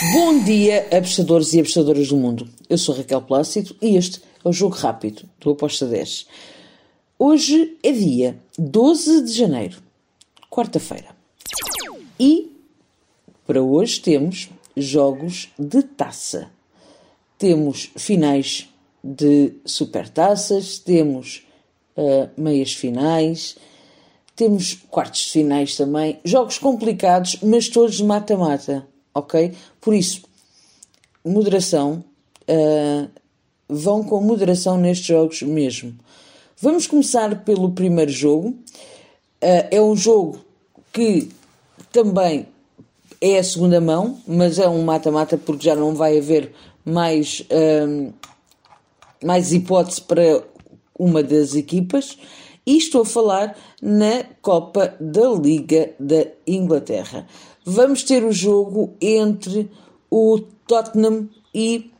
Bom dia, apostadores e apostadoras do mundo. Eu sou Raquel Plácido e este é o Jogo Rápido do Aposta 10. Hoje é dia 12 de janeiro, quarta-feira. E para hoje temos jogos de taça. Temos finais de supertaças, temos uh, meias finais, temos quartos de finais também, jogos complicados, mas todos de mata-mata, ok? Por isso, moderação, uh, vão com moderação nestes jogos mesmo. Vamos começar pelo primeiro jogo. Uh, é um jogo que também é a segunda mão, mas é um mata-mata porque já não vai haver mais, um, mais hipótese para uma das equipas. E estou a falar na Copa da Liga da Inglaterra. Vamos ter o jogo entre o Tottenham e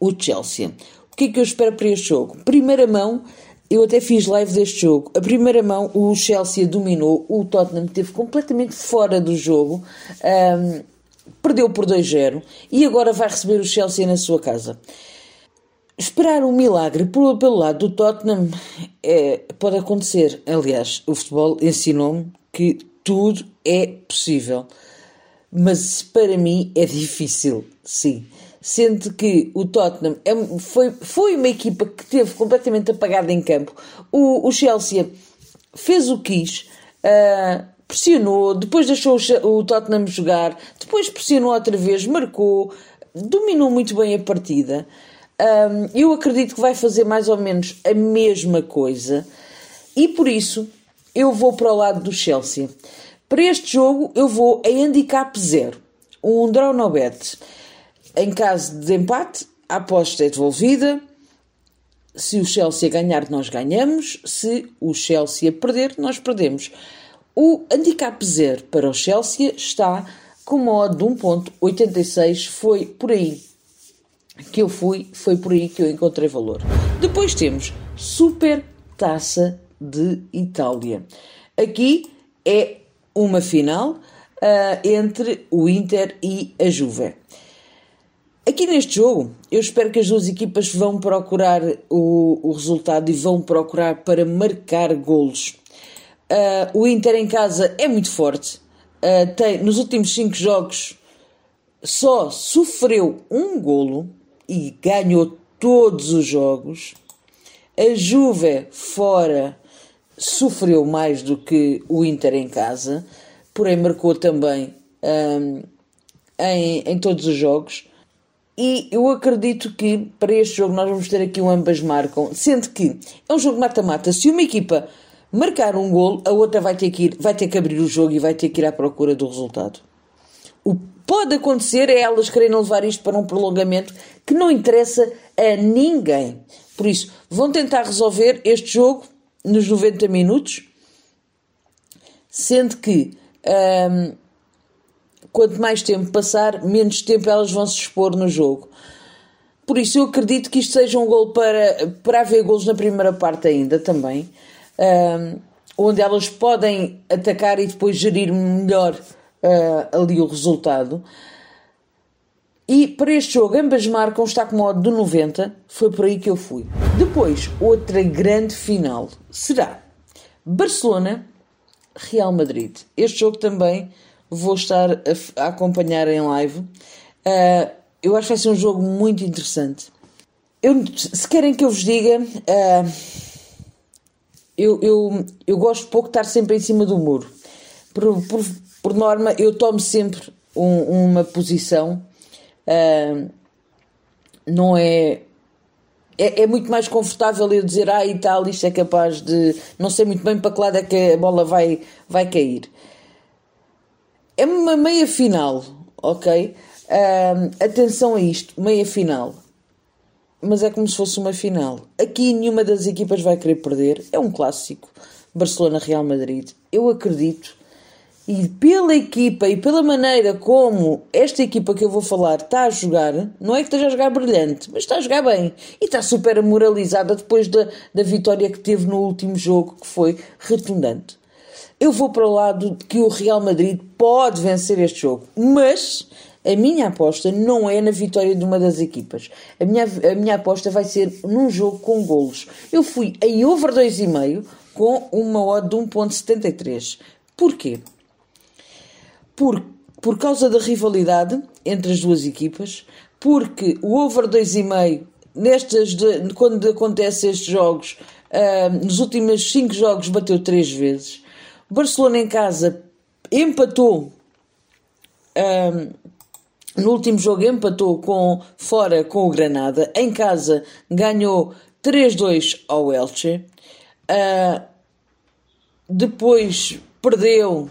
o Chelsea. O que é que eu espero para este jogo? Primeira mão, eu até fiz live deste jogo. A primeira mão, o Chelsea dominou, o Tottenham esteve completamente fora do jogo, um, perdeu por 2-0 e agora vai receber o Chelsea na sua casa. Esperar um milagre pelo lado do Tottenham é, pode acontecer. Aliás, o futebol ensinou-me que tudo é possível. Mas para mim é difícil, sim sendo que o Tottenham é, foi, foi uma equipa que teve completamente apagada em campo. O, o Chelsea fez o que quis, uh, pressionou, depois deixou o Tottenham jogar, depois pressionou outra vez, marcou, dominou muito bem a partida. Um, ah, eu acredito que vai fazer mais ou menos a mesma coisa e por isso eu vou para o lado do Chelsea. Para este jogo eu vou a handicap zero, um draw no bet. Em caso de empate, a aposta é devolvida. Se o Chelsea ganhar, nós ganhamos. Se o Chelsea perder, nós perdemos. O handicap zero para o Chelsea está com modo de 1.86. Foi por aí que eu fui, foi por aí que eu encontrei valor. Depois temos Super Taça de Itália. Aqui é uma final uh, entre o Inter e a Juve. Aqui neste jogo, eu espero que as duas equipas vão procurar o, o resultado e vão procurar para marcar golos. Uh, o Inter em casa é muito forte. Uh, tem, nos últimos cinco jogos só sofreu um golo e ganhou todos os jogos. A Juve fora sofreu mais do que o Inter em casa, porém marcou também um, em, em todos os jogos. E eu acredito que para este jogo nós vamos ter aqui um ambas marcam, sendo que é um jogo mata-mata. Se uma equipa marcar um gol, a outra vai ter que ir, vai ter que abrir o jogo e vai ter que ir à procura do resultado. O que pode acontecer é elas quererem levar isto para um prolongamento que não interessa a ninguém. Por isso, vão tentar resolver este jogo nos 90 minutos, sendo que quanto mais tempo passar, menos tempo elas vão se expor no jogo. Por isso eu acredito que isto seja um gol para, para haver gols na primeira parte ainda também, onde elas podem atacar e depois gerir melhor uh, ali o resultado. E para este jogo, ambas marcam, está com modo de 90, foi por aí que eu fui. Depois, outra grande final será Barcelona-Real Madrid. Este jogo também vou estar a, a acompanhar em live. Uh, eu acho que vai ser um jogo muito interessante. Eu, se querem que eu vos diga, uh, eu, eu, eu gosto pouco de estar sempre em cima do muro. Por, por, por norma, eu tomo sempre um, uma posição. Uh, não é, é, é. muito mais confortável eu dizer, ah, e tal, isto é capaz de. Não sei muito bem para que lado é que a bola vai, vai cair. É uma meia final, ok? atenção a isto, meia final. Mas é como se fosse uma final. Aqui nenhuma das equipas vai querer perder. É um clássico. Barcelona-Real Madrid. Eu acredito. E pela equipa e pela maneira como esta equipa que eu vou falar está a jogar, não é que esteja a jogar brilhante, mas está a jogar bem. E está super moralizada depois da, da vitória que teve no último jogo, que foi retundante. Eu vou para o lado de que o Real Madrid pode vencer este jogo, mas a minha aposta não é na vitória de uma das equipas. A minha, a minha aposta vai ser num jogo com golos. Eu fui em over 2,5 com uma odd de 1.73. Porquê? Por, por causa da rivalidade entre as duas equipas, porque o over 2,5 nestas de, quando acontecem estes jogos, uh, nos últimos 5 jogos bateu 3 vezes. Barcelona em casa empatou uh, no último jogo empatou com fora com o Granada. Em casa ganhou 3-2 ao Elche. Uh, depois perdeu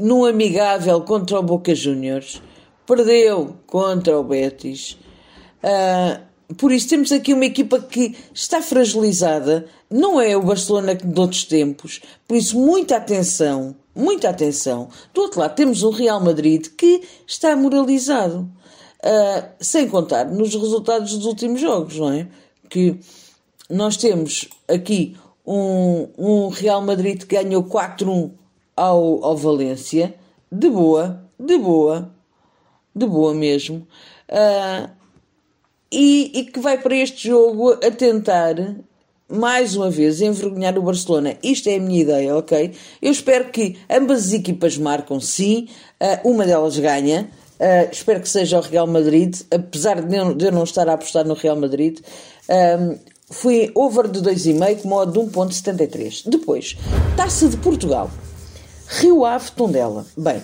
num amigável contra o Boca Juniors. Perdeu contra o Betis. Uh, por isso temos aqui uma equipa que está fragilizada. Não é o Barcelona de outros tempos. Por isso, muita atenção muita atenção. Do outro lado, temos um Real Madrid que está moralizado. Uh, sem contar nos resultados dos últimos jogos, não é? Que nós temos aqui um, um Real Madrid que ganhou 4-1 ao, ao Valência, de boa, de boa, de boa mesmo, uh, e, e que vai para este jogo a tentar mais uma vez, envergonhar o Barcelona. Isto é a minha ideia, ok? Eu espero que ambas as equipas marcam sim, uh, uma delas ganha. Uh, espero que seja o Real Madrid, apesar de eu, de eu não estar a apostar no Real Madrid. Um, fui over de 2,5 com modo de 1,73. Depois, Taça de Portugal. Rio Ave Tondela. Bem,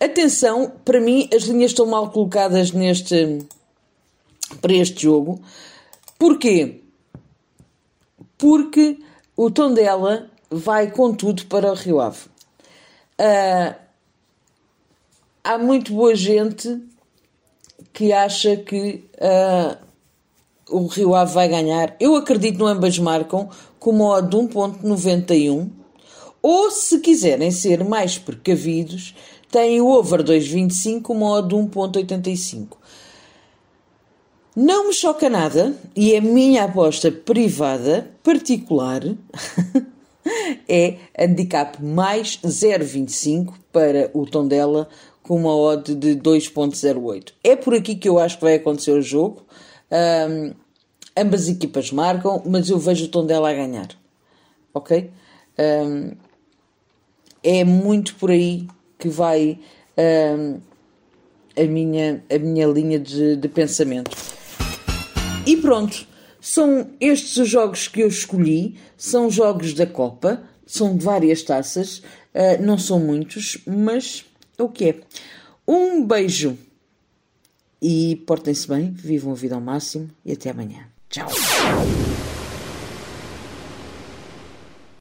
atenção, para mim as linhas estão mal colocadas neste para este jogo. Porquê? porque o tom dela vai com tudo para o Rio Ave. Uh, há muito boa gente que acha que uh, o Rio Ave vai ganhar. Eu acredito no ambas marcam com uma odd de 1.91 ou se quiserem ser mais precavidos, tem o over 2.25 com uma odd de 1.85. Não me choca nada e a minha aposta privada, particular, é handicap mais 0,25 para o Tondela com uma odd de 2,08. É por aqui que eu acho que vai acontecer o jogo. Um, ambas equipas marcam, mas eu vejo o Tondela a ganhar. Ok? Um, é muito por aí que vai um, a, minha, a minha linha de, de pensamento. E pronto, são estes os jogos que eu escolhi, são jogos da Copa, são de várias taças, uh, não são muitos, mas é o que é. Um beijo e portem-se bem, vivam a vida ao máximo e até amanhã. Tchau!